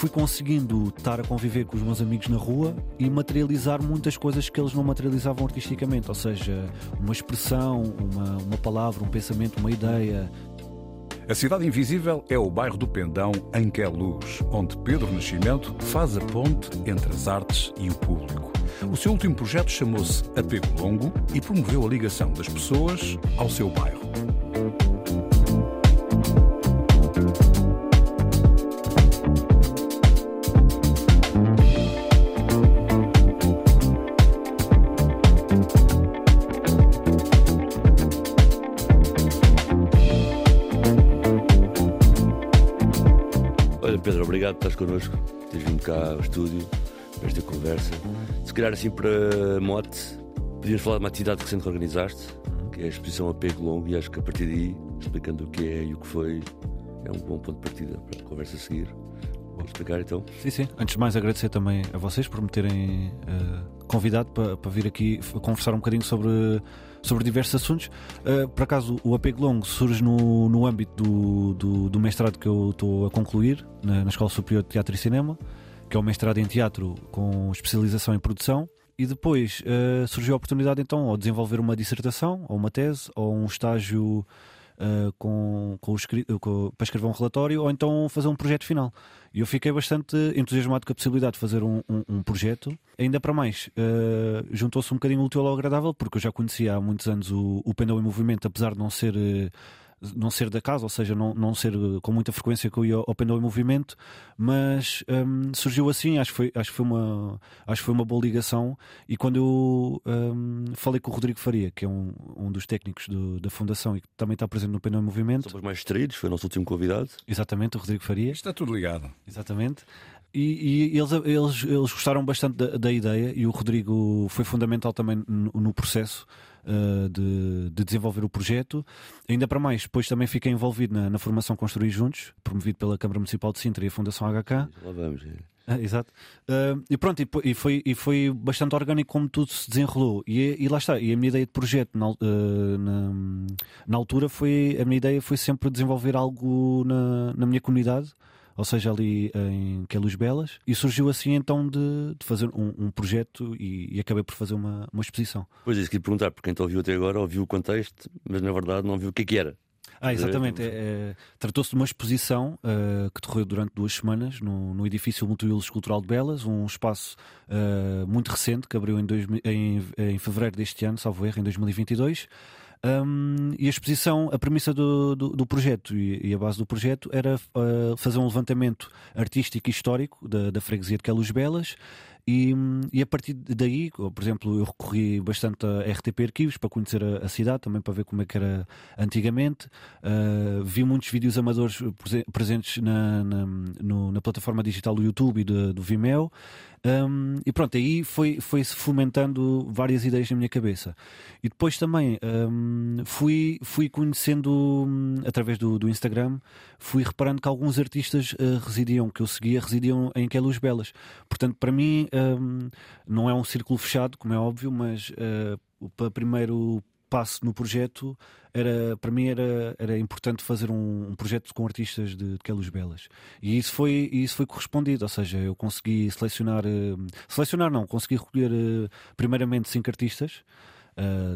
Fui conseguindo estar a conviver com os meus amigos na rua e materializar muitas coisas que eles não materializavam artisticamente, ou seja, uma expressão, uma, uma palavra, um pensamento, uma ideia. A Cidade Invisível é o bairro do Pendão em que é onde Pedro Nascimento faz a ponte entre as artes e o público. O seu último projeto chamou-se Apego Longo e promoveu a ligação das pessoas ao seu bairro. Pedro, obrigado por estás connosco, teres vindo cá ao estúdio, para esta conversa. Se calhar assim para mote, podíamos falar de uma atividade recente que organizaste, que é a exposição Apego Longo, e acho que a partir daí, explicando o que é e o que foi, é um bom ponto de partida para a conversa a seguir. Vou explicar então? Sim, sim. Antes de mais, agradecer também a vocês por me terem uh, convidado para, para vir aqui conversar um bocadinho sobre sobre diversos assuntos. Uh, por acaso, o apego longo surge no, no âmbito do, do, do mestrado que eu estou a concluir na, na Escola Superior de Teatro e Cinema, que é o mestrado em teatro com especialização em produção. E depois uh, surgiu a oportunidade então ou desenvolver uma dissertação, ou uma tese, ou um estágio uh, com, com, com, para escrever um relatório ou então fazer um projeto final. E eu fiquei bastante entusiasmado com a possibilidade de fazer um, um, um projeto. Ainda para mais, uh, juntou-se um bocadinho útil ao agradável, porque eu já conhecia há muitos anos o, o Pendão em Movimento, apesar de não ser. Não ser da casa, ou seja, não, não ser com muita frequência que eu ia ao Pendão em Movimento, mas um, surgiu assim, acho que, foi, acho, que foi uma, acho que foi uma boa ligação. E quando eu um, falei com o Rodrigo Faria, que é um, um dos técnicos do, da Fundação e que também está presente no Pendão em Movimento. Somos mais distraídos, foi o nosso último convidado. Exatamente, o Rodrigo Faria. Está tudo ligado. Exatamente. E, e, eles, eles, eles gostaram bastante da, da, ideia e o Rodrigo foi fundamental também no, no processo uh, de, de, desenvolver o projeto. Ainda para mais, depois também fiquei envolvido na, na, formação Construir Juntos, promovido pela Câmara Municipal de Sintra e a Fundação HK. Lá vamos, é. Ah, exato. Uh, e pronto, e, e, foi, e foi bastante orgânico como tudo se desenrolou. E, e lá está. E a minha ideia de projeto na, uh, na, na, altura foi. A minha ideia foi sempre desenvolver algo na, na minha comunidade ou seja, ali em Queluz Belas, e surgiu assim então de, de fazer um, um projeto e, e, acabei por fazer uma, uma exposição. Pois é, isso que perguntar, porque quem te ouviu até agora ouviu o contexto, mas na verdade não viu o que é que era. Ah, exatamente. É, é, Tratou-se de uma exposição uh, que decorreu durante duas semanas no, no edifício Multiusos Cultural de Belas, um espaço uh, muito recente que abriu em, dois, em, em fevereiro deste ano, salvo erro, em 2022. Um, e a exposição, a premissa do, do, do projeto e, e, a base do projeto era uh, fazer um levantamento artístico e histórico da, da freguesia de Queluz Belas e, e, a partir daí, por exemplo, eu recorri bastante a RTP Arquivos para conhecer a, a cidade, também para ver como é que era antigamente. Uh, vi muitos vídeos amadores presentes na, na, no, na plataforma digital do YouTube e do, do Vimeo. Um, e pronto, aí foi, foi fomentando várias ideias na minha cabeça. E depois também um, fui, fui conhecendo um, através do, do, Instagram, fui reparando que alguns artistas uh, residiam, que eu seguia, residiam em Queluz Belas. Portanto, para mim, não é um círculo fechado, como é óbvio, mas uh, o primeiro passo no projeto era para mim era, era importante fazer um, um projeto com artistas de, de Queluz Belas. E isso foi isso foi correspondido ou seja eu consegui selecionar uh, selecionar não consegui recolher uh, primeiramente cinco artistas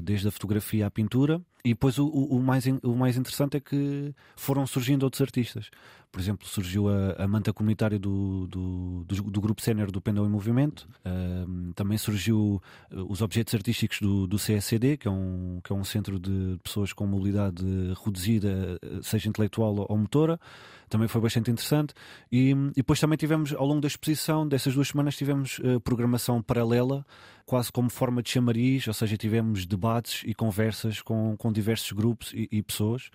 desde a fotografia à pintura e depois o, o, mais, o mais interessante é que foram surgindo outros artistas por exemplo surgiu a, a manta comunitária do, do, do do, grupo sénior do Pendão em Movimento. também surgiu os objetos artísticos do, do CSCD, que é, um, que é um centro de pessoas com mobilidade reduzida, seja intelectual ou motora também foi bastante interessante. E, e, depois também tivemos, ao longo da exposição, dessas duas semanas, tivemos uh, programação paralela, quase como forma de chamariz, ou seja, tivemos debates e conversas com, com diversos grupos e, e pessoas,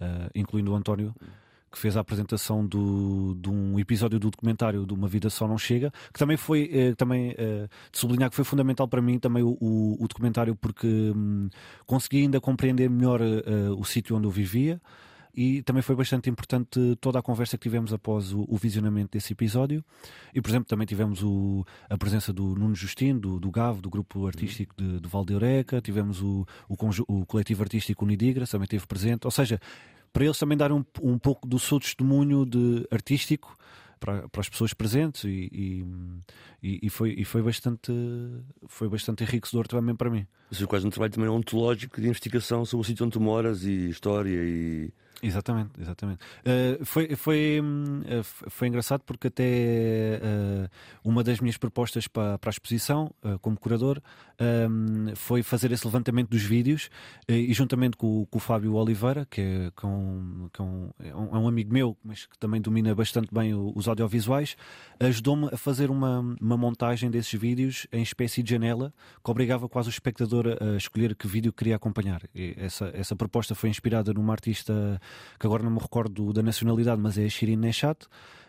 uh, incluindo o António que fez a apresentação do, de um episódio do documentário de Uma Vida Só Não Chega, que também foi, eh, também, eh, de sublinhar que foi fundamental para mim também o, o, o documentário, porque hum, consegui ainda compreender melhor o sítio onde eu vivia e também foi bastante importante toda a conversa que tivemos após o, o visionamento desse episódio. E, por exemplo, também tivemos o, a presença do Nuno Justino, do, do GAV, do grupo artístico de, de Eureka, tivemos o, o, o coletivo artístico Unidigra, também esteve presente. Ou seja, para eles também dar um, um pouco do seu testemunho de artístico para, para as pessoas presentes e, e, e, foi, e foi, bastante, foi bastante enriquecedor também para mim. Isso é quase um trabalho também ontológico de investigação sobre o sítio onde tu moras e história e Exatamente, exatamente. Uh, foi, foi, uh, foi engraçado porque até uh, uma das minhas propostas para, para a exposição, como curador, ehm, foi fazer esse levantamento dos vídeos e juntamente com, com, o Fábio Oliveira, que, é, que, é um, que é, um, é, um, é, amigo meu, mas que também domina bastante bem os audiovisuais, ajudou-me a fazer uma, uma montagem desses vídeos em espécie de janela que obrigava quase o espectador a escolher que vídeo queria acompanhar. E essa, essa proposta foi inspirada numa artista que agora não me recordo da nacionalidade, mas é a Shirin Neshat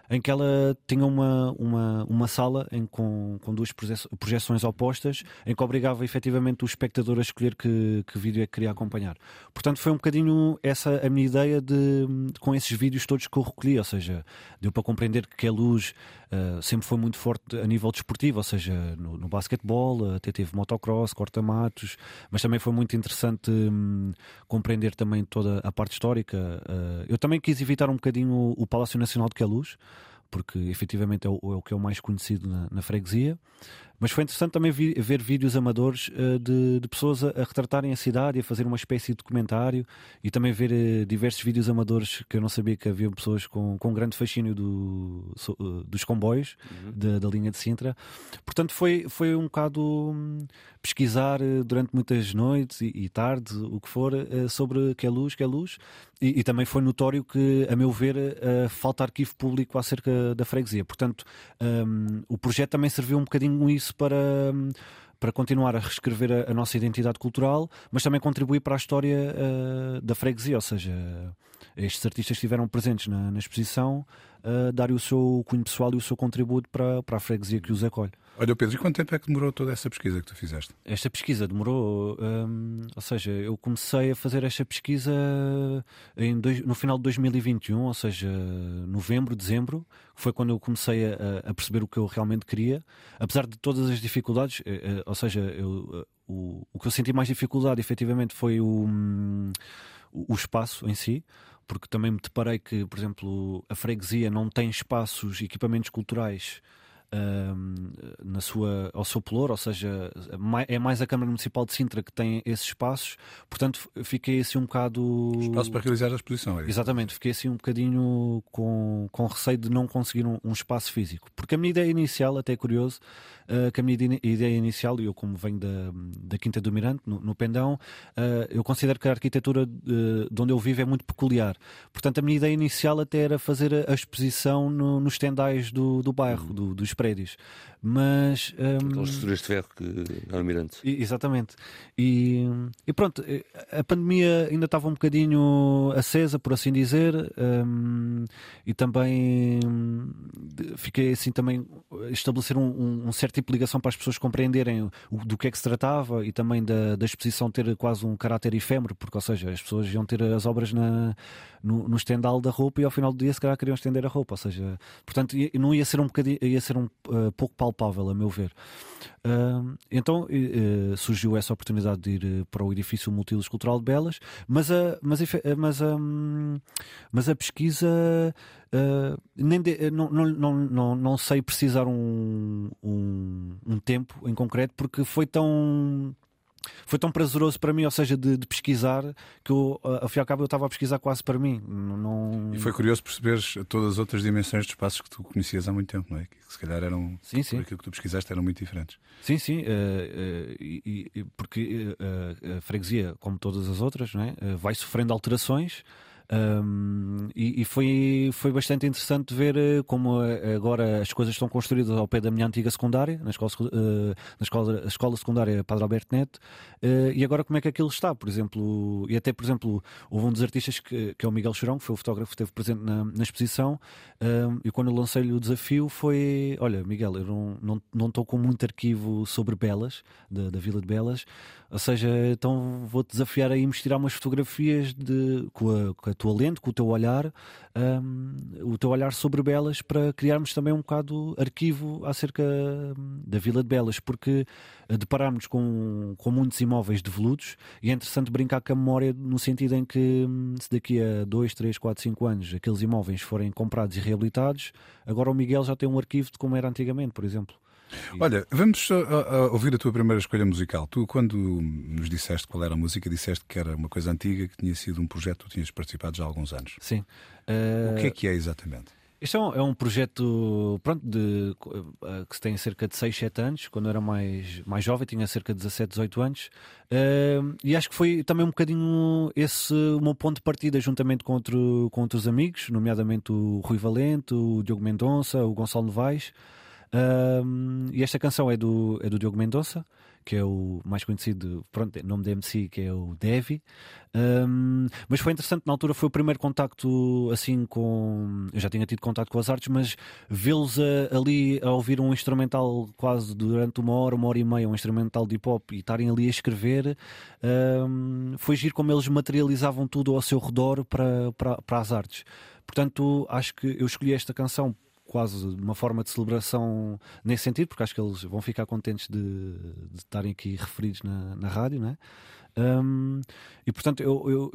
em que ela tinha uma, uma, uma sala em, com, com duas projeções opostas, em que obrigava efetivamente o espectador a escolher que, que vídeo é que queria acompanhar. Portanto, foi um bocadinho essa a minha ideia de, com esses vídeos todos que eu recolhi, ou seja, deu para compreender que a luz uh, sempre foi muito forte a nível desportivo, ou seja, no, no basquetebol, até teve motocross, corta-matos, mas também foi muito interessante um, compreender também toda a parte histórica. Uh, eu também quis evitar um bocadinho o, o Palácio Nacional de Queluz, porque efetivamente é o, é o que é o mais conhecido na, na freguesia. Mas foi interessante também vi, ver vídeos amadores uh, de, de, pessoas a, a, retratarem a cidade e a fazer uma espécie de documentário e também ver uh, diversos vídeos amadores que eu não sabia que havia pessoas com, com grande fascínio do, so, uh, dos comboios uhum. da, da, linha de Sintra. Portanto, foi, foi um bocado um, pesquisar durante muitas noites e, e tardes, o que for, sobre que é luz, que é luz. E, e, também foi notório que, a meu ver, falta arquivo público acerca da freguesia. Portanto, um, o projeto também serviu um bocadinho isso para para continuar a reescrever a, a, nossa identidade cultural, mas também contribuir para a história uh, da freguesia, ou seja, estes artistas que estiveram presentes na, na exposição uh, darem o seu cunho pessoal e o seu contributo para, para a freguesia que os acolhe. Olha, Pedro, e quanto tempo é que demorou toda essa pesquisa que tu fizeste? Esta pesquisa demorou, hum, ou seja, eu comecei a fazer esta pesquisa dois, no final de 2021, ou seja, novembro, dezembro, foi quando eu comecei a, a, perceber o que eu realmente queria, apesar de todas as dificuldades, eh, eh, ou seja, eu, eh, o, o que eu senti mais dificuldade efetivamente foi o, hum, o espaço em si porque também me deparei que, por exemplo, a freguesia não tem espaços, equipamentos culturais na sua, ao seu pelour, ou seja, é mais a Câmara Municipal de Sintra que tem esses espaços, portanto fiquei assim um bocado. Espaço para realizar a exposição, é? Exatamente, fiquei assim um bocadinho com, com receio de não conseguir um, um espaço físico, porque a minha ideia inicial, até é curioso, uh, que a minha ideia inicial, e eu como venho da, da Quinta do Mirante, no, no Pendão, uh, eu considero que a arquitetura de, de, onde eu vivo é muito peculiar, portanto a minha ideia inicial até era fazer a, a exposição no, nos tendais do, do bairro, uhum. do, dos prédios. Mas. Um, Aquelas estruturas de ferro que Almirante. Exatamente. E, e, pronto, eh, a pandemia ainda estava um bocadinho acesa, por assim dizer, um, e também fiquei assim também estabelecer um, um, certo tipo de ligação para as pessoas compreenderem o, do que é que se tratava e também da, da exposição ter quase um caráter efêmero, porque, ou seja, as pessoas iam ter as obras na, no, no estendal da roupa e ao final do dia se calhar queriam estender a roupa, ou seja, portanto não ia ser um bocadinho, ia ser um uh, pouco palpável a meu ver. Então uh, surgiu essa oportunidade de ir eh, para o edifício Multilos Cultural de Belas, mas a, mas, mas a, mas a pesquisa nem de, não, não, não, não sei precisar um, um, um tempo em concreto porque foi tão foi tão prazeroso para mim, ou seja, de, de pesquisar, que eu, e ao cabo eu estava a pesquisar quase para mim. Não... E foi curioso perceberes todas as outras dimensões dos espaços que tu conhecias há muito tempo, não é? Que se calhar eram, sim, sim. aquilo que tu pesquisaste, eram muito diferentes. Sim, sim, uh, uh, e, e, porque uh, a freguesia, como todas as outras, não é? vai sofrendo alterações. Um, e, e foi, foi bastante interessante ver eh, como eh, agora as coisas estão construídas ao pé da minha antiga secundária, na escola, uh, na escola, escola secundária Padre Alberto Neto, uh, e agora como é que aquilo está, por exemplo, e até, por exemplo, houve um dos artistas que, que é o Miguel Chorão, que foi o fotógrafo que esteve presente na, na exposição, um, e quando lancei-lhe o desafio foi: Olha, Miguel, eu não estou não, não com muito arquivo sobre Belas, da, da Vila de Belas, ou seja, então vou-te desafiar a ir me tirar umas fotografias de, com, a, com a tua lente, com o teu olhar, um, o teu olhar sobre Belas, para criarmos também um bocado arquivo acerca hum, da Vila de Belas, porque eh, depararmos com, com muitos imóveis devolutos e é interessante brincar com a memória no sentido em que hum, se daqui a 2, 3, 4, 5 anos aqueles imóveis forem comprados e reabilitados, agora o Miguel já tem um arquivo de como era antigamente, por exemplo. Olha, vamos a, a ouvir a tua primeira escolha musical. Tu, quando nos disseste qual era a música, disseste que era uma coisa antiga, que tinha sido um projeto que tu tinhas participado já há alguns anos. Sim. Uh... O que é que é exatamente? Este é um, é um projeto pronto, de, uh, que se tem cerca de 6, 7 anos. Quando eu era mais, mais jovem, tinha cerca de 17, 18 anos. Uh, e acho que foi também um bocadinho esse o meu ponto de partida, juntamente com, outro, com outros amigos, nomeadamente o Rui Valente, o Diogo Mendonça, o Gonçalo Novaes. Um, e esta canção é do, é do Diogo Mendonça, que é o mais conhecido, pronto, nome da MC, que é o Devi. Um, mas foi interessante, na altura foi o primeiro contacto assim com. Eu já tinha tido contato com as artes, mas vê-los ali a ouvir um instrumental quase durante uma hora, uma hora e meia, um instrumental de hip hop e estarem ali a escrever, um, foi giro como eles materializavam tudo ao seu redor para, para, para as artes. Portanto, acho que eu escolhi esta canção quase uma forma de celebração nesse sentido, porque acho que eles vão ficar contentes de, de estarem aqui referidos na, na rádio, né? Um, e portanto eu, eu,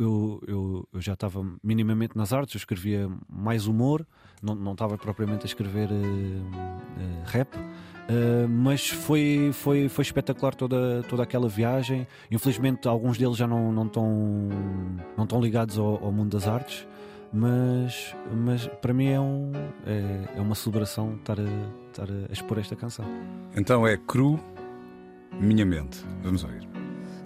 eu, eu, já estava minimamente nas artes, eu escrevia mais humor, não, não estava propriamente a escrever uh, uh, rap, uh, mas foi, foi, foi espetacular toda, toda aquela viagem. Infelizmente, alguns deles já não, não, estão, não estão ligados ao, ao mundo das artes mas, mas para mim é, um, é, é uma celebração estar a, estar a expor esta canção. Então é cru, minha mente. Vamos ouvir.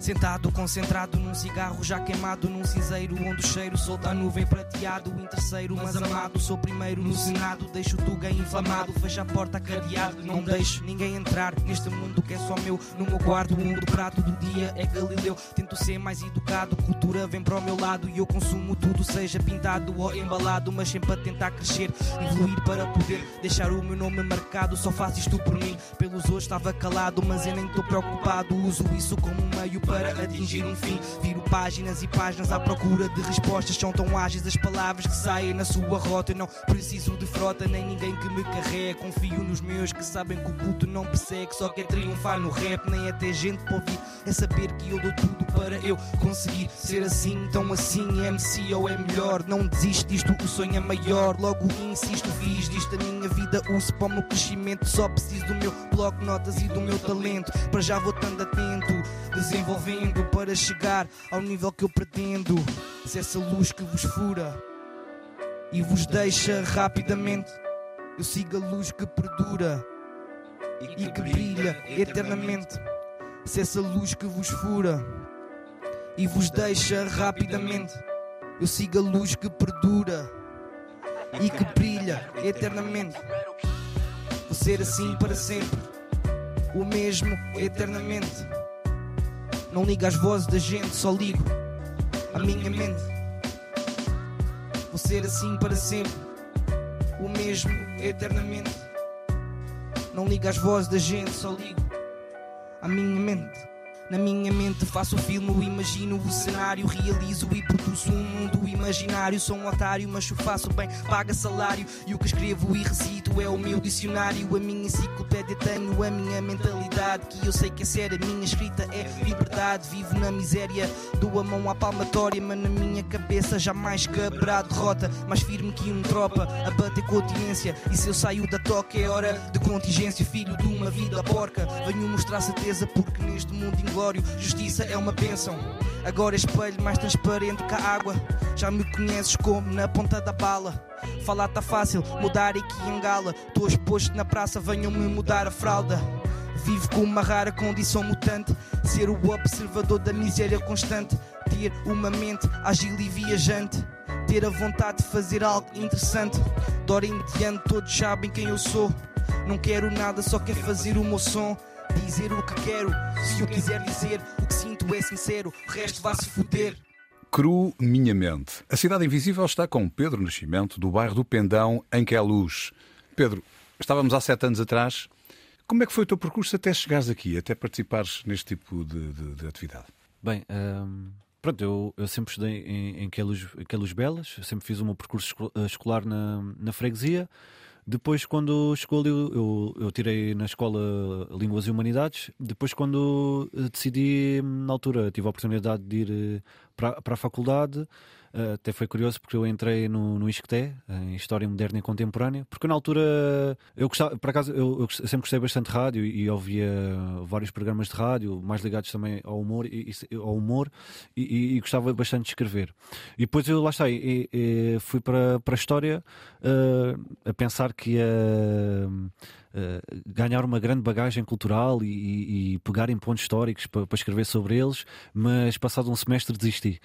Sentado, concentrado num cigarro já queimado num cinzeiro onde o cheiro solta a nuvem prateado. Em terceiro, mas amado, sou primeiro no Senado. Deixo o tuga inflamado, fecha a porta cadeado. Não deixo ninguém entrar neste mundo que é só meu. No meu quarto, o mundo prato do dia é Galileu. Tento ser mais educado, cultura vem para o meu lado e eu consumo tudo, seja pintado ou embalado, mas sempre a tentar crescer, evoluir para poder deixar o meu nome marcado. Só faço isto por mim, pelos hoje estava calado, mas eu nem estou preocupado. Uso isso como um meio para para atingir um fim. Viro páginas e páginas à procura de respostas. São tão ágeis as palavras que saem na sua rota. Não preciso de frota, nem ninguém que me carregue. Confio nos meus que sabem que o culto não persegue. Só quer triunfar no rap, nem até gente para ouvir. É saber que eu dou tudo para eu conseguir ser assim. Então assim, MC ou é melhor. Não desiste disto, o sonho é maior. Logo insisto, fiz disto a minha vida. Uso para o meu crescimento. Só preciso do meu bloco notas e do meu talento. Para já vou estando atento, desenvolvendo para chegar ao nível que eu pretendo. Se essa luz que vos fura e vos deixa rapidamente, eu sigo a luz que perdura e que brilha eternamente. Se essa luz que vos fura e vos deixa rapidamente, eu sigo a luz que perdura e que brilha eternamente. Vou ser assim para sempre, o mesmo eternamente. Não ligo às vozes da gente, só ligo a minha mente. Vou ser assim para sempre, o mesmo eternamente. Não ligo às vozes da gente, só ligo a minha mente. Na minha mente faço o filme, imagino o cenário, realizo e produzo um mundo imaginário. Sou um otário, mas o faço bem, paga salário. E o que escrevo e recito é o meu dicionário. A minha enciclopédia tenho a minha mentalidade. Que eu sei que a sério, a minha escrita é liberdade. Vivo na miséria, dou a mão à palmatória, mas na minha cabeça jamais caberá derrota. Mais firme que um tropa, a bater continência. E se eu saio da toca é hora de contingência, filho de uma vida porca. Venho mostrar certeza porque neste mundo Justiça é uma bênção. Agora espelho mais transparente que a água. Já me conheces como na ponta da bala. Falar tá fácil, mudar aqui em gala. Tô exposto na praça, venham-me mudar a fralda. Vivo com uma rara condição mutante. Ser o observador da miséria constante. Ter uma mente ágil e viajante. Ter a vontade de fazer algo interessante. Dora em diante, todos sabem quem eu sou. Não quero nada, só quero fazer o meu som. Dizer o que quero, se eu quiser dizer, o que sinto é sincero, o resto vá-se foder. Cru Minha Mente. A Cidade Invisível está com Pedro Nascimento, do bairro do Pendão, em que é luz. Pedro, estávamos há sete anos atrás. Como é que foi o teu percurso até chegares aqui, até participares neste tipo de, de, de atividade? Bem, hum, pronto, eu, eu, sempre estudei em, em Queluz, Queluz Belas, sempre fiz o meu percurso escolar na, na freguesia. Depois, quando chegou ali, eu, eu, tirei na escola Línguas e Humanidades. Depois, quando decidi, na altura, tive a oportunidade de ir eh, para, a faculdade. Uh, até foi curioso porque eu entrei no, no ISCTE, em História Moderna e Contemporânea, porque na altura eu gostava, por acaso, eu, eu sempre gostei bastante de rádio e, e ouvia vários programas de rádio, mais ligados também ao humor e, ao humor, e, e gostava bastante de escrever. E depois eu lá está, e, fui para, para a História uh, a pensar que ia. Uh, ganhar uma grande bagagem cultural e, e, pegar em pontos históricos para, para, escrever sobre eles, mas passado um semestre desisti.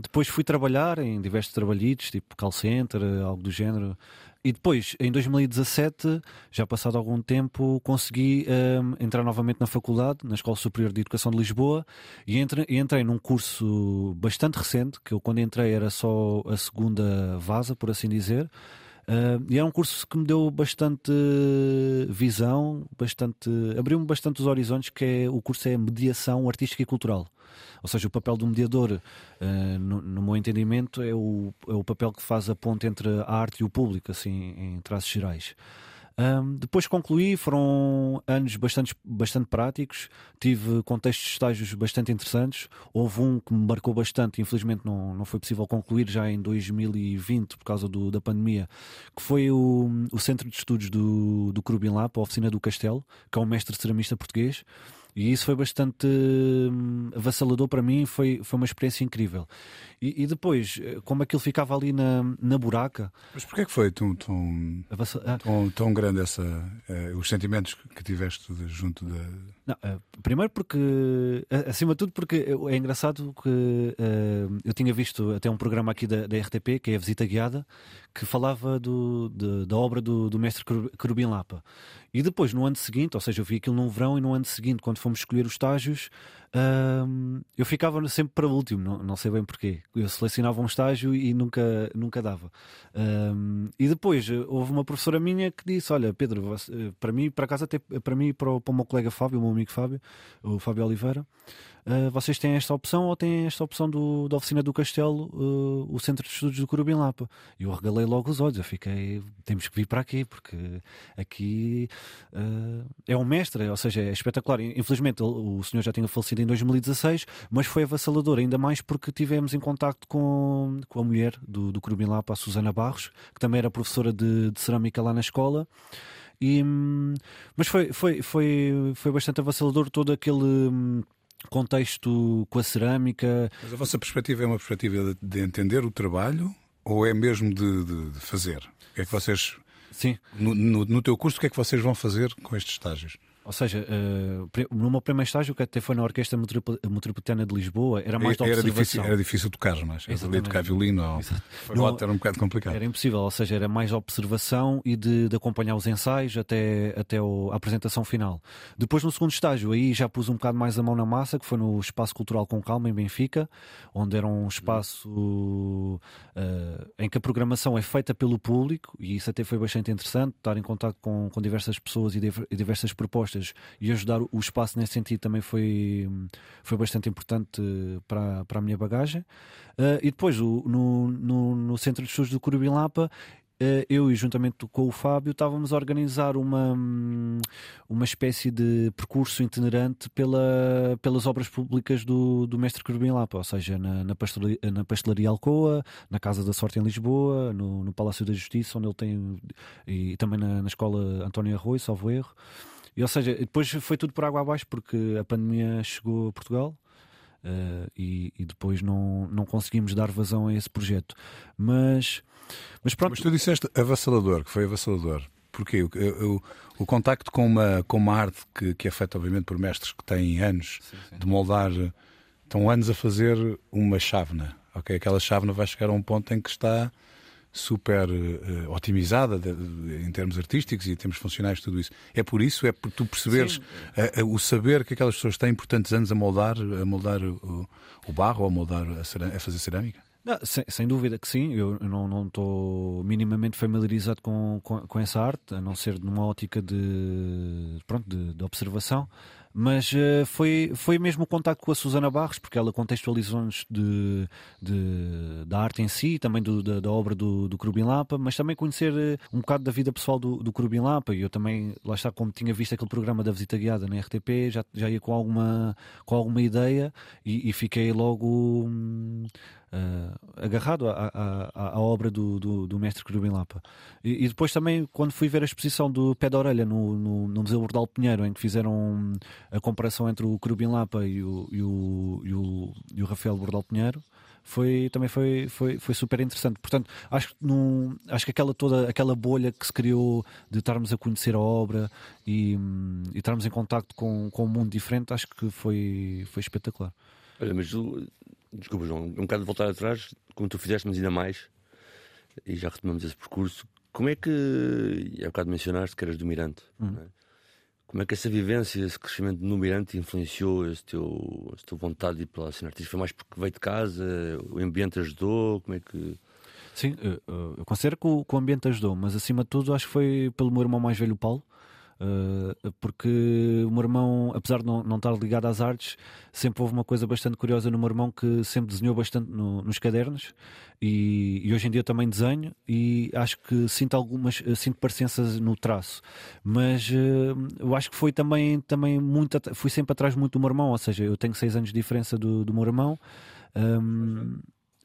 depois fui trabalhar em diversos trabalhitos, tipo call center, algo do género. E depois, em 2017, já passado algum tempo, consegui um, entrar novamente na faculdade, na Escola Superior de Educação de Lisboa, e entrei, entrei num curso bastante recente, que eu quando entrei era só a segunda vaza, por assim dizer. Uh, e era um curso que me deu bastante visão, bastante abriu-me bastante os horizontes, que é, o curso é mediação artística e cultural. Ou seja, o papel do mediador, uh, no, no, meu entendimento, é o, é o papel que faz a ponte entre a arte e o público, assim, em traços gerais. Um, depois concluí, foram anos bastante, bastante práticos, tive contextos de estágios bastante interessantes. Houve um que me marcou bastante, infelizmente não, não foi possível concluir já em 2020 por causa do, da pandemia, que foi o, o Centro de Estudos do, do Curubim Lapa, a Oficina do Castelo, que é um mestre ceramista português. E isso foi bastante hum, avassalador para mim, foi, foi uma experiência incrível. E, e, depois, eh, como aquilo ficava ali na, na buraca. Mas porquê que foi tão, tão, ah. tão, tão grande essa, uh, os sentimentos que tiveste junto da. Não, uh, primeiro porque, acima de tudo, porque é engraçado que uh, eu tinha visto até um programa aqui da, da RTP, que é a Visita Guiada, que falava do, de, da obra do, do mestre Querubim Lapa. E depois, no ano seguinte, ou seja, eu vi aquilo num verão e no ano seguinte, quando fomos escolher os estágios, um, eu ficava sempre para o último, não, não, sei bem porquê. Eu selecionava um estágio e nunca, nunca dava. Um, e depois houve uma professora minha que disse: Olha, Pedro, para mim, para casa, até para mim e para, para o meu colega Fábio, o meu amigo Fábio, o Fábio Oliveira, uh, vocês têm esta opção ou têm esta opção do, da oficina do Castelo, uh, o Centro de Estudos do Curubim Lapa? E eu regalei logo os olhos, eu fiquei: temos que vir para aqui, porque aqui uh, é um mestre, ou seja, é espetacular. Infelizmente, o senhor já tinha falecido em 2016, mas foi avassalador, ainda mais porque tivemos em contacto com, com a mulher do, do Curubim Lapa, a Susana Barros, que também era professora de, de cerâmica lá na escola. E, mas foi, foi, foi, foi bastante avassalador todo aquele hum, contexto com a cerâmica. Mas a vossa perspectiva é uma perspectiva de, de entender o trabalho ou é mesmo de, de, de, fazer? O que é que vocês. Sim. No, no, no teu curso, o que é que vocês vão fazer com estes estágios? Ou seja, uh, no meu primeiro estágio, que até foi na Orquestra Metropolitana de Lisboa, era mais de era difícil, era difícil tocar, não é? Ali tocar violino ou não, era um bocado complicado. Era impossível, ou seja, era mais observação e de, de acompanhar os ensaios até, até o, a apresentação final. Depois, no segundo estágio, aí já pus um bocado mais a mão na massa, que foi no Espaço Cultural com Calma, em Benfica, onde era um espaço uh, em que a programação é feita pelo público, e isso até foi bastante interessante, estar em contato com, com diversas pessoas e diversas propostas e ajudar o espaço nesse sentido também foi, foi bastante importante para, para a minha bagagem. Uh, e depois, o, no, no, no Centro de Estudos do Curubim Lapa, ah, eu e juntamente com o Fábio estávamos a organizar uma, uma espécie de percurso itinerante pela, pelas obras públicas do, do mestre Curubim Lapa, ou seja, na, na, pastelaria, na pastelaria Alcoa, na Casa da Sorte em Lisboa, no, no Palácio da Justiça, onde ele tem, e também na, na Escola António Arroio, salvo erro. E, ou seja, depois foi tudo por água abaixo porque a pandemia chegou a Portugal. Uh, e, e, depois não, não conseguimos dar vazão a esse projeto. Mas, mas pronto. Mas tu disseste avassalador, que foi avassalador. Porquê? O, o, o contacto com uma, com uma arte que, que é feita, obviamente, por mestres que têm anos sim, sim. de moldar, estão anos a fazer uma chávena. Okay? Aquela chávena vai chegar a um ponto em que está super uh, otimizada de, de, em termos artísticos e em termos funcionais, tudo isso. É por isso, é por tu perceberes uh, uh, o saber que aquelas pessoas têm por tantos anos a moldar, a moldar o, o barro a moldar a, a fazer cerâmica? Não, sem, sem, dúvida que sim, eu, eu não estou minimamente familiarizado com, com, com, essa arte, a não ser numa ótica de, pronto, de, de observação. Mas uh, foi, foi mesmo o contacto com a Susana Barros, porque ela contextualizou-nos de, de, da arte em si, também do, da, da, obra do, do Lapa, mas também conhecer uh, um bocado da vida pessoal do, do Lapa. E eu também, lá está, como tinha visto aquele programa da visita guiada na RTP, já, já ia com alguma, com alguma ideia e, e fiquei logo. Hum, uh, agarrado à, à, à, obra do, do, do mestre Querubim Lapa. E, e, depois também, quando fui ver a exposição do Pé da Orelha no, no, no Museu Bordal Pinheiro, em que fizeram a comparação entre o Querubim Lapa e o, e o, e o, e o Rafael Bordal Pinheiro, foi, também foi, foi, foi super interessante. Portanto, acho, num, acho que aquela toda aquela bolha que se criou de estarmos a conhecer a obra e, e estarmos em contacto com, com um mundo diferente, acho que foi, foi espetacular. Olha, mas Desculpa, João, um bocado de voltar atrás, como tu fizeste, mas ainda mais, e já retomamos esse percurso. Como é que, há bocado mencionaste que eras do Mirante, uhum. é? como é que essa vivência, esse crescimento no Mirante influenciou esse teu, essa tua vontade de ir pela cena artística? Foi mais porque veio de casa, o ambiente ajudou? Como é que. Sim, eu, eu considero que o, que o ambiente ajudou, mas acima de tudo acho que foi pelo meu irmão mais velho, Paulo. Uh, porque o meu irmão, apesar de não, não estar ligado às artes, sempre houve uma coisa bastante curiosa no meu irmão que sempre desenhou bastante no, nos cadernos e, e, hoje em dia também desenho e acho que sinto algumas sinto parecenças no traço, mas uh, eu acho que foi também, também muito fui sempre atrás muito do meu irmão, ou seja, eu tenho seis anos de diferença do, do meu irmão. Um,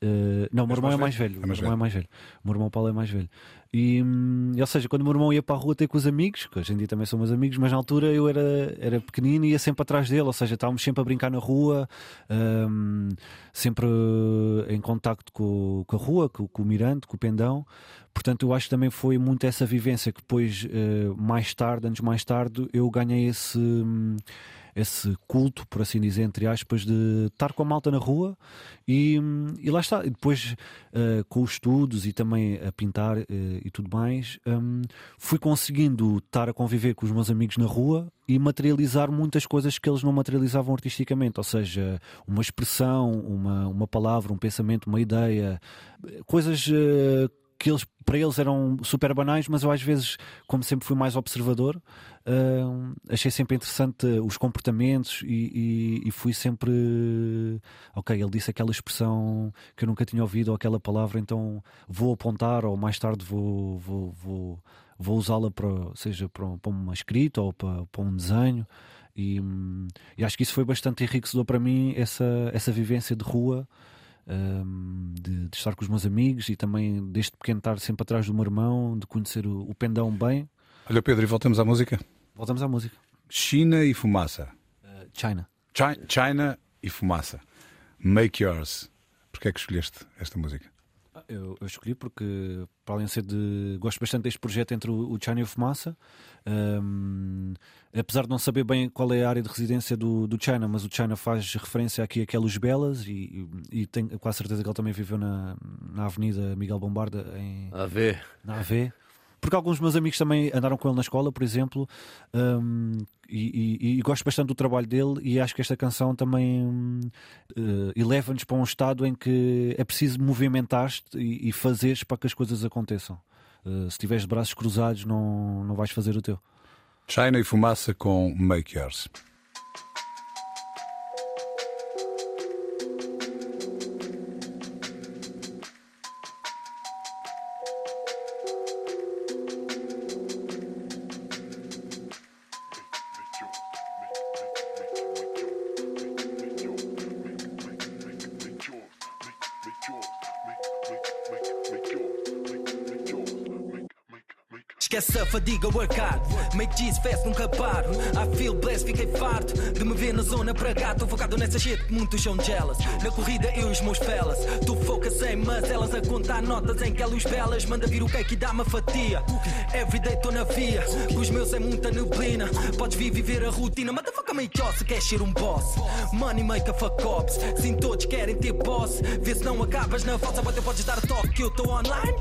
Uh, não, o meu irmão é mais velho. É mais velho. é mais velho. O meu irmão Paulo é mais velho. E, hum, ou seja, quando o meu irmão ia para a rua ter com os amigos, que hoje em dia também são meus amigos, mas na altura eu era, era pequenino e ia sempre atrás dele, ou seja, estávamos sempre a brincar na rua, um, sempre em contacto com, com a rua, com, com, o Mirante, com o Pendão. Portanto, eu acho que também foi muito essa vivência que depois, uh, mais tarde, anos mais tarde, eu ganhei esse. Um, esse culto, por assim dizer, entre aspas, de estar com a malta na rua e, e lá está. E depois, uh, com os estudos e também a pintar uh, e tudo mais, um, fui conseguindo estar a conviver com os meus amigos na rua e materializar muitas coisas que eles não materializavam artisticamente, ou seja, uma expressão, uma, uma palavra, um pensamento, uma ideia, coisas uh, que eles, para eles eram super banais, mas eu às vezes, como sempre fui mais observador, uh, achei sempre interessante os comportamentos e, e, e, fui sempre ok, ele disse aquela expressão que eu nunca tinha ouvido ou aquela palavra, então vou apontar ou mais tarde vou, vou, vou, vou usá-la para seja para, para uma escrita ou para, para um desenho. E, e, acho que isso foi bastante enriquecedor para mim, essa, essa vivência de rua um, de, de, estar com os meus amigos e também desde pequeno estar sempre atrás do meu irmão, de conhecer o, o pendão bem. Olha, Pedro, e voltamos à música? Voltamos à música. China e fumaça. Uh, China. Chi China e fumaça. Make yours. Porquê é que escolheste esta música? Eu, eu, escolhi porque, para além de ser de. Gosto bastante deste projeto entre o, o China e o Fumaça. Um, apesar de não saber bem qual é a área de residência do, do China, mas o China faz referência aqui a aquelas belas e, e, e tenho quase certeza que ele também viveu na, na Avenida Miguel Bombarda em AV. Na AV. Porque alguns meus amigos também andaram com ele na escola, por exemplo, um, e, e, e, gosto bastante do trabalho dele. E acho que esta canção também uh, eleva-nos para um estado em que é preciso movimentar-te e, e fazeres para que as coisas aconteçam. Uh, se tiveres braços cruzados, não, não vais fazer o teu. China e fumaça com Make Yours. Esquece a fadiga, work hard. Make cheese fast, nunca paro. I feel blessed, fiquei farto de me ver na zona para cá. Tô focado nessa shit, muitos são jealous. Na corrida, eu e os meus fellas. Tu focas em mas elas a contar notas em que a luz belas. Manda vir o cake e dá uma fatia. Everyday tô na via, os meus é muita neblina. Podes vir viver a rotina, motherfucker make ó se queres ser um boss. Money make a fuck ops, sim todos querem ter boss. Vê se não acabas na falsa, até podes dar toque que eu tô online.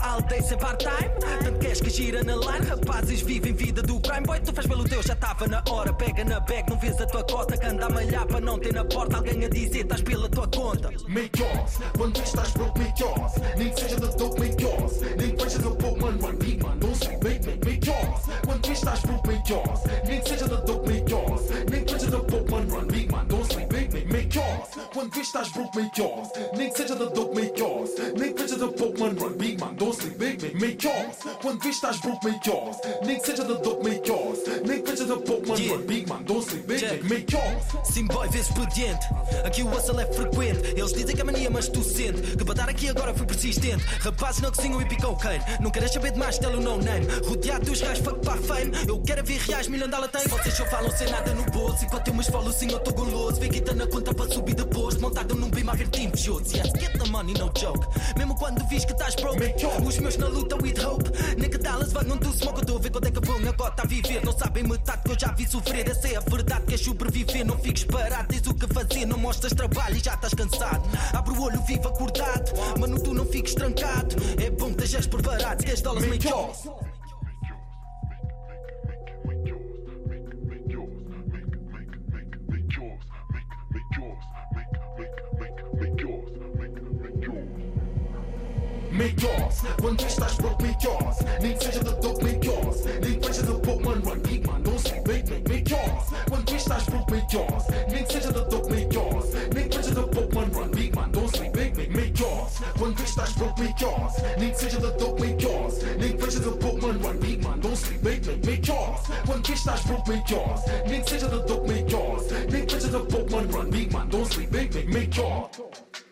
All day sem part-time, tanto queres que gira na line. Rapazes vivem vida do crime, boy, tu faz pelo teu, já tava na hora. Pega na bag, não vês a tua costa, que anda a malhar para não ter na porta alguém a dizer, estás pela tua conta. Make yours, quando estás broke, make yours. Nem que seja da dope, make yours. Nem que seja da pouco, man, run, big man, don't sleep, make, make, make yours. Quando estás broke, make yours. Nem que seja da dope, make yours. Nem que seja da pouco, man, run, big man, don't sleep, make, make, make yours. Quando estás broke, make yours. Nem que seja da dope, make yours. Nem que seja da pouco, man, run, big man, don't sleep, make, make, make yours. Quando estás broke, make yours. Nem que seja da dope, make yours. Nem que seja da pouco, man, Yeah. big man, don't sleep, Check. make, yours. Sim, boy, vê expediente. Aqui o hustle é frequente. Eles dizem que é mania, mas tu sente. Que dar aqui agora fui persistente. Rapazes não cozinham e picam cane. Não queres saber de mais, telo no name. Rodeado dos gajos, fuck para fame. Eu quero ver reais, milhão dólar tem. Vocês só falam sem nada no bolso. Enquanto eu me esfolo, sim, eu tô goloso. Vem guita na conta para subir depois. Montado num bim a ver shows. Yes, get the money, no joke. Mesmo quando vis que estás broke. Os meus na luta with hope. Dallas vagam do smoke. Eu tô a ver quando é que vão agora a viver. Não sabem metade que eu já vi sofrer. Essa é a verdade. Queres sobreviver, não fiques parado. Tens o que fazer, não mostras trabalho e já estás cansado. Abre o olho, vive acordado. Mano, tu não fiques trancado. É bom que estejas preparado. Se queres dólares, make yours. Make yours, quando estás broke, make yours. Nem que seja da dope, make yours. Nem que seja da pouco, man, run, big man, don't sleep, make, make, make yours. Quando estás broke, make yours. Nem que seja da dope, make yours. Nem que seja da pouco, man, run, big man, don't sleep, make, make, make yours. Quando estás broke, make yours. Nem que seja da dope, make yours. Nem que seja da pouco, man, run, big man, don't sleep, make, make, make yours. Quando estás broke, make yours. Nem que seja da dope, make yours. Nem que seja da pouco, man, run, big man, don't sleep, make, make, make yours.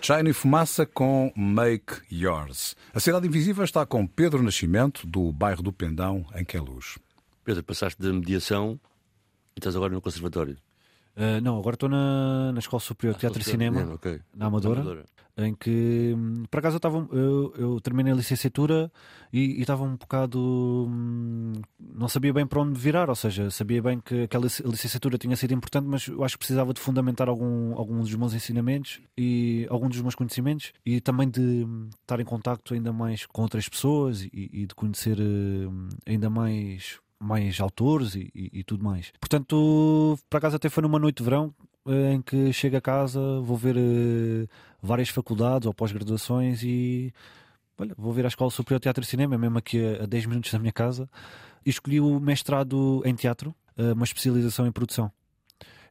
Shiny Fumaça com Make Yours. A Cidade Invisível está com Pedro Nascimento, do bairro do Pendão, em Queluz. Pedro, passaste da mediação e estás agora no conservatório. Uh, não, agora estou na, na Escola Superior de Teatro e Cinema, Cinema, ok. na Amadora, Amadora. Em que, por acaso, eu, estava, eu, eu terminei a licenciatura e estava um bocado. hum, Não sabia bem para onde virar, ou seja, sabia bem que aquela lic- licenciatura tinha sido importante, mas eu acho que precisava de fundamentar algum, alguns dos meus ensinamentos e alguns dos meus conhecimentos e também de hum, estar em contacto ainda mais com outras pessoas e, e de conhecer hum, ainda mais mais autores e, e- e tudo mais. Portanto, por acaso até foi numa noite de verão eh, em que chego a casa, vou ver eh, várias faculdades ou pós-graduações e olha, vou ver a Escola Superior de Teatro e Cinema, mesmo aqui a, a 10 minutos da minha casa, e escolhi o mestrado em teatro, eh, uma especialização em produção.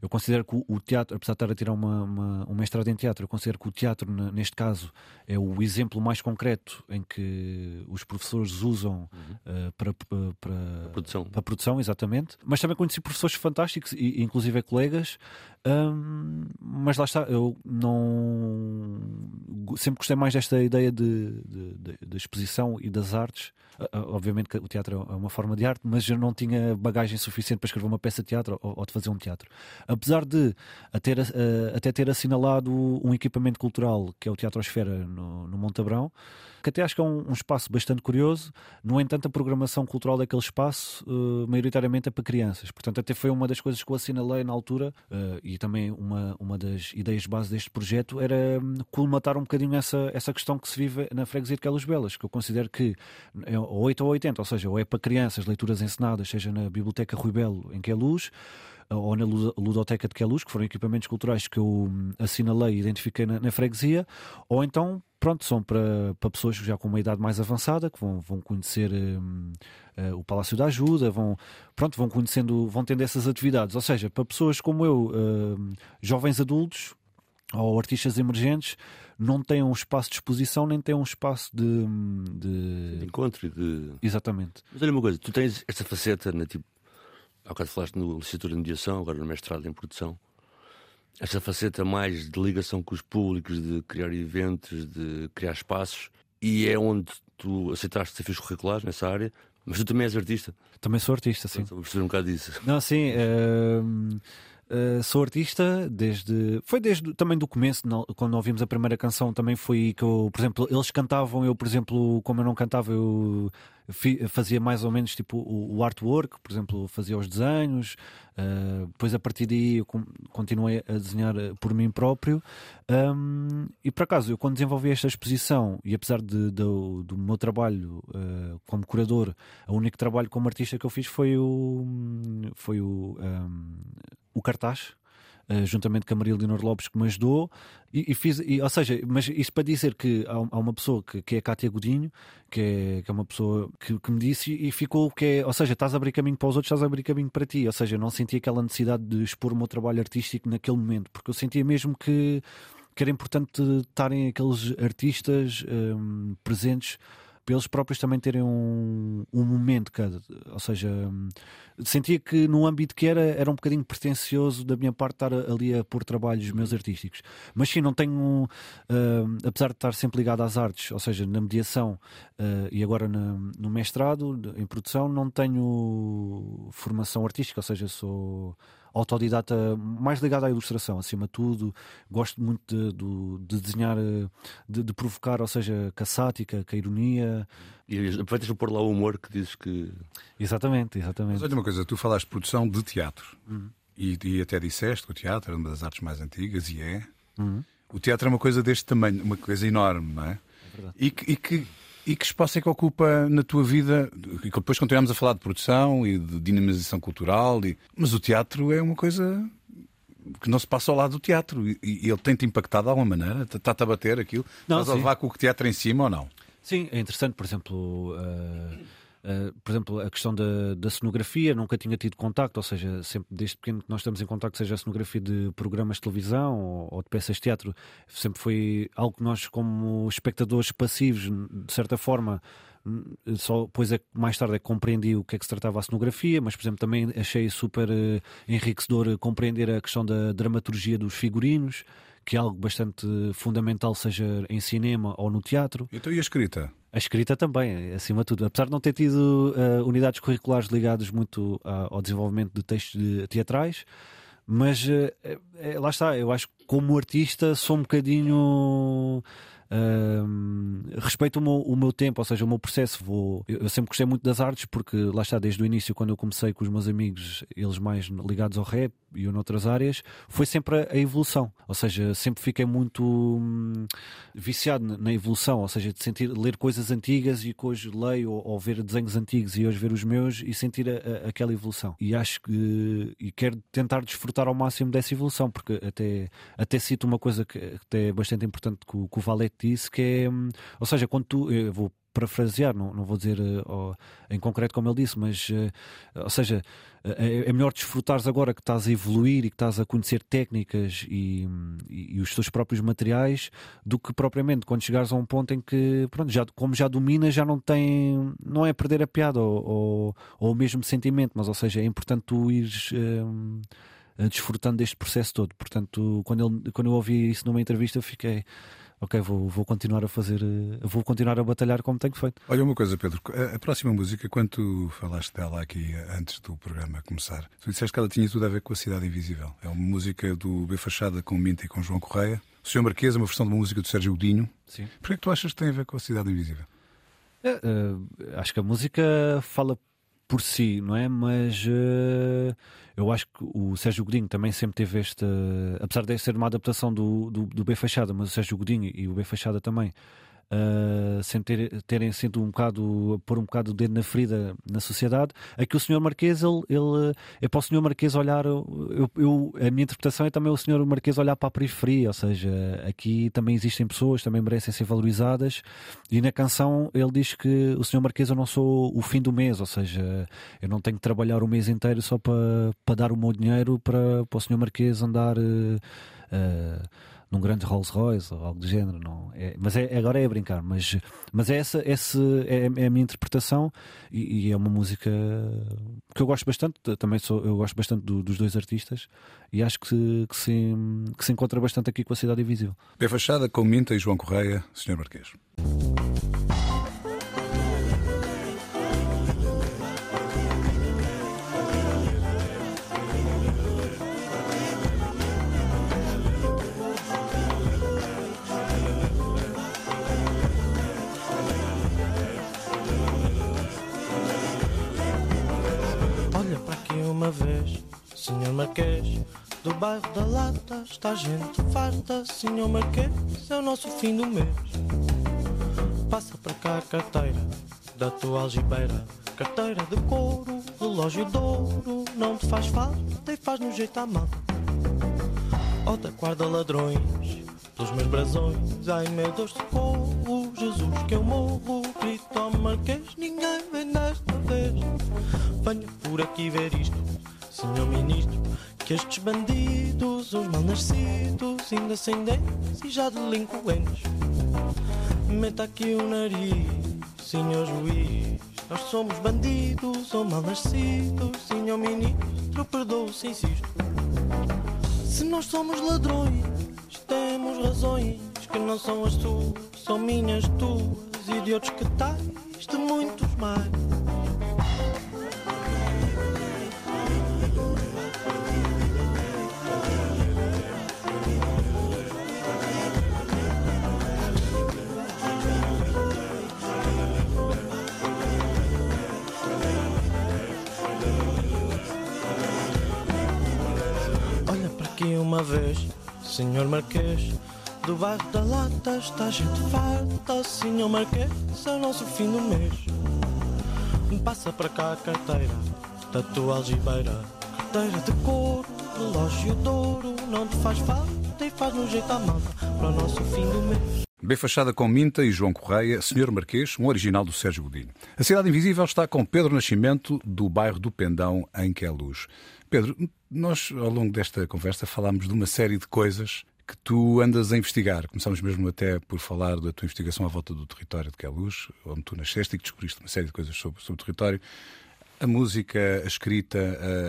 Eu considero que o- o teatro, apesar de estar a tirar uma, uma- um mestrado em teatro, eu considero que o teatro, neste caso, é o exemplo mais concreto em que os professores usam eh, para, para, para, Produção. para a produção, exatamente. Mas também conheci professores fantásticos, e, inclusive colegas. hum, mas lá está, eu não sempre gostei mais desta ideia de, de, de- de exposição e das artes. Obviamente que o teatro é uma forma de arte, mas eu não tinha bagagem suficiente para escrever uma peça de teatro ou, ou de fazer um teatro. Apesar de a ter, ah, até ter assinalado um equipamento cultural que é o Teatrosfera no, no Montabrão, que até acho que é um, um espaço bastante curioso. No entanto, a programação cultural daquele espaço, eh, maioritariamente, é para crianças. Portanto, até foi uma das coisas que eu assinalei na altura, eh, e também uma, uma das ideias base deste projeto era hum, colmatar um bocadinho essa, essa questão que se vive na freguesia de Queluz Belas, que eu considero que é ou 8 ou 80, ou seja, ou é para crianças, leituras encenadas, seja na Biblioteca Rui Belo, em Queluz, ou na Ludoteca de Queluz, que foram equipamentos culturais que eu hum, assinalei e identifiquei na, na freguesia, ou então pronto, são para, para pessoas já com uma idade mais avançada, que vão, vão conhecer um, uh, o Palácio da Ajuda, vão, pronto, vão conhecendo, vão tendo essas atividades. Ou seja, para pessoas como eu, uh, jovens adultos ou artistas emergentes, não têm um espaço de exposição, nem têm um espaço de, de... de encontro e de. Exatamente. Mas olha uma coisa, tu tens esta faceta, na, tipo, há bocado falaste no licenciatura de mediação, agora no mestrado em produção esta faceta mais de ligação com os públicos, de criar eventos, de criar espaços, e é onde tu aceitaste desafios curriculares nessa área, mas tu também és artista. Também sou artista, sim. Vamos perceber um bocado disso. Não, sim. Uh, uh, sou artista desde. Foi desde também do começo, quando ouvimos a primeira canção, também foi que eu, por exemplo, eles cantavam, eu, por exemplo, como eu não cantava, eu fazia mais ou menos tipo o, artwork, por exemplo, fazia os desenhos. Uh, depois, a partir daí, eu continuei a desenhar eh, por mim próprio. Um, e por acaso, eu quando desenvolvi esta exposição, e apesar de, de do meu trabalho uh, como curador, o único trabalho como artista que eu fiz foi o, foi o, um, o cartaz uh, juntamente com a Maria Leonor Lopes, que me ajudou. E, e fiz, e, ou seja, mas isto para dizer que há, há uma pessoa que, que é a Cátia Godinho, que é, que é uma pessoa que, que me disse e, ficou que é, ou seja, estás a abrir caminho para os outros, estás a abrir caminho para ti. Ou seja, não senti aquela necessidade de expor o meu trabalho artístico naquele momento, porque eu sentia mesmo que, que era importante estarem aqueles artistas um, presentes para eles próprios também terem um, um momento cada. Ou seja, sentia que no âmbito que era, era um bocadinho pretencioso da minha parte estar ali a pôr trabalhos meus artísticos. Mas sim, não tenho, uh, apesar de estar sempre ligado às artes, ou seja, na mediação uh, e agora na, no mestrado, em produção, não tenho formação artística, ou seja, sou autodidata, mais ligado à ilustração, acima de tudo. Gosto muito de, de, de desenhar, de, de, provocar, ou seja, com a sática, com a ironia. E aproveitas para pôr lá o humor que dizes que. Exatamente, exatamente. Mas olha uma coisa, tu falaste de produção de teatro uhum. e, e, até disseste que o teatro é uma das artes mais antigas e é. Uhum. O teatro é uma coisa deste tamanho, uma coisa enorme, não é? é e, que, e que e que espaço é que ocupa na tua vida? E depois continuamos a falar de produção e de dinamização cultural, e... mas o teatro é uma coisa que não se passa ao lado do teatro e, e ele tem-te impactado de alguma maneira? Está-te a bater aquilo? Não, Estás a levar com o teatro em cima ou não? Sim, é interessante, por exemplo. Uh Uh, por exemplo, a questão da, da cenografia, nunca tinha tido contacto, ou seja, sempre desde pequeno que nós estamos em contacto, seja a cenografia de programas de televisão ou, ou, de peças de teatro, sempre foi algo que nós, como espectadores passivos, de certa forma, só depois é mais tarde é que compreendi o que é que se tratava a cenografia, mas por exemplo também achei super uh, enriquecedor compreender a questão da dramaturgia dos figurinos, que é algo bastante fundamental, seja em cinema ou no teatro. Então e a escrita? A escrita também, acima de tudo. Apesar de não ter tido uh, unidades curriculares ligadas muito uh, ao desenvolvimento de textos de, teatrais, mas uh, é, lá está, eu acho que como artista sou um bocadinho respeito o meu, o meu, tempo, ou seja, o meu processo. Vou, eu sempre gostei muito das artes porque lá está, desde o início, quando eu comecei com os meus amigos, eles mais ligados ao rap e eu noutras áreas, foi sempre a, a evolução. Ou seja, sempre fiquei muito hum, viciado na evolução, ou seja, de sentir, ler coisas antigas e que hoje leio ou, ou ver desenhos antigos e hoje ver os meus e sentir a, a, aquela evolução. E acho que e quero tentar desfrutar ao máximo dessa evolução, porque até, até cito uma coisa que até é bastante importante que o, que o Valete disse, que é, hum, ou seja, quando tu, eu vou parafrasear, não, não vou dizer uh, em concreto como ele disse, mas, uh, ou seja, é, é, melhor desfrutares agora que estás a evoluir e que estás a conhecer técnicas e, e, e, os teus próprios materiais do que propriamente quando chegares a um ponto em que, pronto, já, como já dominas, já não tem, não é perder a piada ou, ou, ou o mesmo sentimento, mas, ou seja, é importante tu ires. Um, desfrutando deste processo todo. Portanto, quando, ele, quando eu ouvi isso numa entrevista, fiquei ok, vou, vou continuar a fazer, eh, vou continuar a batalhar como tenho feito. Olha uma coisa, Pedro, a, próxima música, quando tu falaste dela aqui antes do programa começar, tu disseste que ela tinha tudo a ver com a Cidade Invisível. É uma música do B Fachada com Minta e com João Correia. O Senhor Marquês é uma versão de uma música do Sérgio Godinho. Sim. Porquê é que tu achas que tem a ver com a Cidade Invisível? É, uh, acho que a música fala por si, não é? Mas uh, eu acho que o Sérgio Godinho também sempre teve esta. Apesar de ser uma adaptação do, do, do B Fachada, mas o Sérgio Godinho e o B Fachada também uh, sem ter, terem sido um bocado, pôr um bocado o dedo na ferida na sociedade. Aqui o senhor Marquês, ele, ele é para o senhor Marquês olhar, eu, eu, a minha interpretação é também o senhor Marquês olhar para a periferia, ou seja, aqui também existem pessoas, também merecem ser valorizadas, e na canção ele diz que o senhor Marquês eu não sou o fim do mês, ou seja, eu não tenho que trabalhar o mês inteiro só para, para dar o meu dinheiro para, para o senhor Marquês andar. Uh, uh, num grande Rolls Royce ou algo do género, não é, mas é, agora é a brincar, mas, mas é essa, essa é, é a minha interpretação e, e, é uma música que eu gosto bastante, também sou, eu gosto bastante do, dos dois artistas e acho que, que, se, que se encontra bastante aqui com a Cidade Invisível. Bem fachada com Minta e João Correia, Sr. Marquês. Marquês. Do bairro da Lata está gente farta, senhor Marquês. É o nosso fim do mês. Passa para cá a carteira da tua algibeira. Carteira de couro, relógio de ouro. Não te faz falta e faz no jeito à mão. Da guarda ladrões, pelos meus brasões. Ai meu Deus, socorro, Jesus que eu morro. Grito ao Marquês, ninguém vem desta vez. Venha por aqui ver isto, senhor ministro. Que estes bandidos, os mal nascidos, ainda sem dentes e já delinquentes. Meta aqui o nariz, senhor juiz. Nós somos bandidos ou mal nascidos, senhor ministro. Perdoa-se, insisto. Se nós somos ladrões, temos razões que não são as suas, são minhas, tuas e de outros que tais, de muitos mais. Uma vez, senhor Marquês. Do bairro da Lata está gente farta, senhor Marquês, é o nosso fim do mês. Passa para cá a carteira da tua algibeira. Carteira de couro, relógio de ouro, não te faz falta e faz no jeito à para o nosso fim do mês. Bem fachada com Minta e João Correia, Senhor Marquês, um original do Sérgio Godinho. A Cidade Invisível está com Pedro Nascimento, do bairro do Pendão, em que é luz. Pedro, nós ao longo desta conversa falámos de uma série de coisas que tu andas a investigar. Começamos mesmo até por falar da tua investigação à volta do território de Queluz, onde tu nasceste e que descobriste uma série de coisas sobre, sobre o território. A música, a escrita,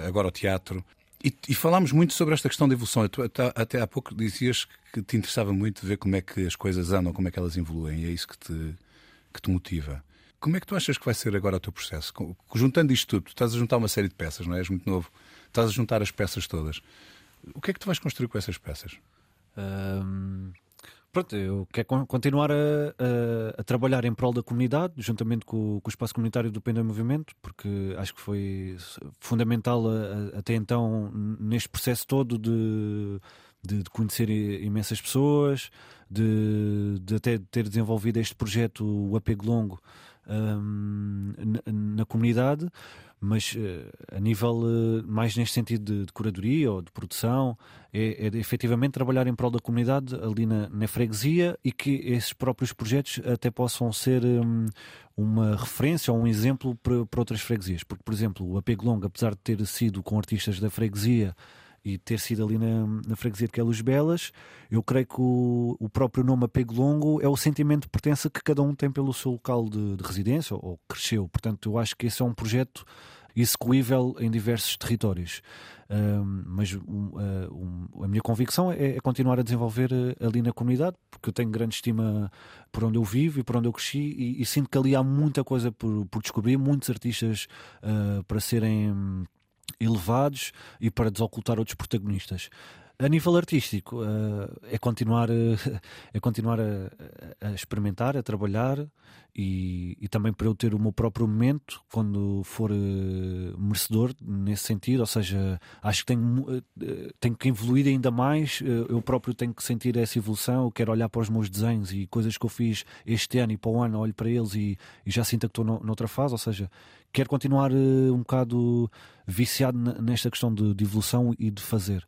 agora o teatro. E, e, falámos muito sobre esta questão da evolução. Tu, até, até há pouco dizias que te interessava muito ver como é que as coisas andam, como é que elas evoluem, e é isso que te, que te motiva. Como é que tu achas que vai ser agora o teu processo? Juntando isto tudo, tu estás a juntar uma série de peças, não é? És muito novo estás a juntar as peças todas. O que é que tu vais construir com essas peças? Um, pronto, eu quero continuar a, a, a, trabalhar em prol da comunidade, juntamente com, com o espaço comunitário do Penda Movimento, porque acho que foi fundamental a, até então neste processo todo de, de, de conhecer imensas pessoas, de, de, até ter desenvolvido este projeto, o Apego Longo, um, na, na comunidade mas uh, a nível uh, mais neste sentido de, de, curadoria ou de produção, é, é efetivamente trabalhar em prol da comunidade ali na, na, freguesia e que esses próprios projetos até possam ser um, uma referência ou um exemplo para, para outras freguesias. Porque, por exemplo, o Apego Longo, apesar de ter sido com artistas da freguesia e ter sido ali na, na freguesia de Queluz Belas, eu creio que o, o, próprio nome Apego Longo é o sentimento de pertença que cada um tem pelo seu local de, de residência ou, ou cresceu. Portanto, eu acho que esse é um projeto execuível em diversos territórios. Um, mas um, um, a minha convicção é, é, continuar a desenvolver uh, ali na comunidade, porque eu tenho grande estima por onde eu vivo e por onde eu cresci, e, e sinto que ali há muita coisa por, por descobrir, muitos artistas uh, para serem elevados e para desocultar outros protagonistas. A nível artístico, é continuar, é continuar a, a experimentar, a trabalhar e, e, também para eu ter o meu próprio momento quando for merecedor nesse sentido. Ou seja, acho que tenho, tenho que evoluir ainda mais. eu próprio tenho que sentir essa evolução. Eu quero olhar para os meus desenhos e coisas que eu fiz este ano e para o ano, olho para eles e, e já sinto que estou no, noutra fase. Ou seja, quero continuar um bocado viciado nesta questão de, de evolução e de fazer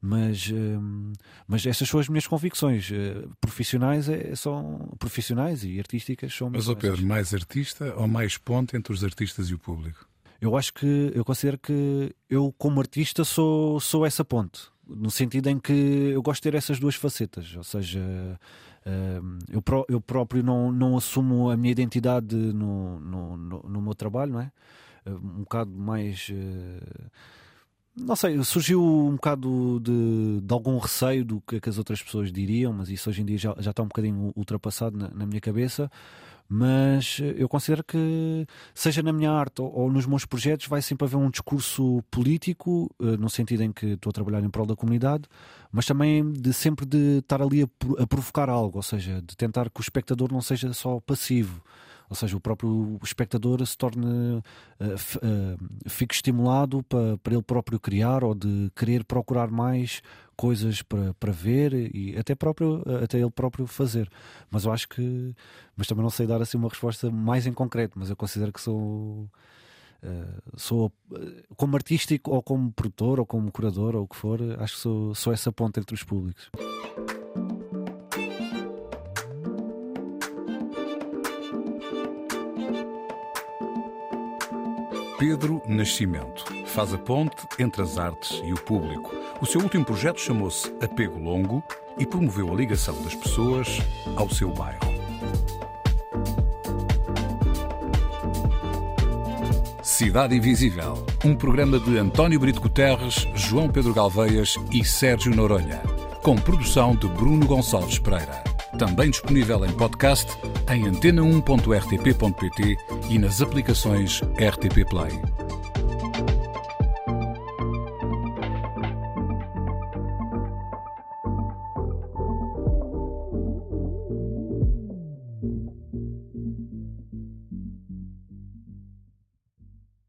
mas, hum, mas essas são as minhas convicções. Eh, profissionais é, são profissionais e artísticas são mas o Pedro mais artista ou mais ponte entre os artistas e o público? Eu acho que eu considero que eu como artista sou sou essa ponte no sentido em que eu gosto de ter essas duas facetas. Ou seja hum, eu, eu próprio não, não assumo a minha identidade no, no, no, no meu trabalho não é? Um bocado mais uh, não sei, surgiu um bocado de, de, algum receio do que, que as outras pessoas diriam, mas isso hoje em dia já, já está um bocadinho ultrapassado na, na minha cabeça. Mas eu considero que, seja na minha arte ou, ou, nos meus projetos, vai sempre haver um discurso político, uh, no sentido em que estou a trabalhar em prol da comunidade, mas também de sempre de estar ali a, a provocar algo, ou seja, de tentar que o espectador não seja só passivo ou seja, o próprio espectador se torne, uh, uh, fique estimulado para, para ele próprio criar ou de querer procurar mais coisas para, para ver e até, próprio, até ele próprio fazer. Mas eu acho que, mas também não sei dar assim uma resposta mais em concreto, mas eu considero que sou. Uh, sou como artístico ou como produtor ou como curador ou o que for, acho que sou, sou essa ponta entre os públicos. Pedro Nascimento faz a ponte entre as artes e o público. O seu último projeto chamou-se Apego Longo e promoveu a ligação das pessoas ao seu bairro. Cidade Invisível, um programa de António Brito Guterres, João Pedro Galveias e Sérgio Noronha, com produção de Bruno Gonçalves Pereira. Também disponível em podcast em antena1.rtp.pt e nas aplicações RTP Play.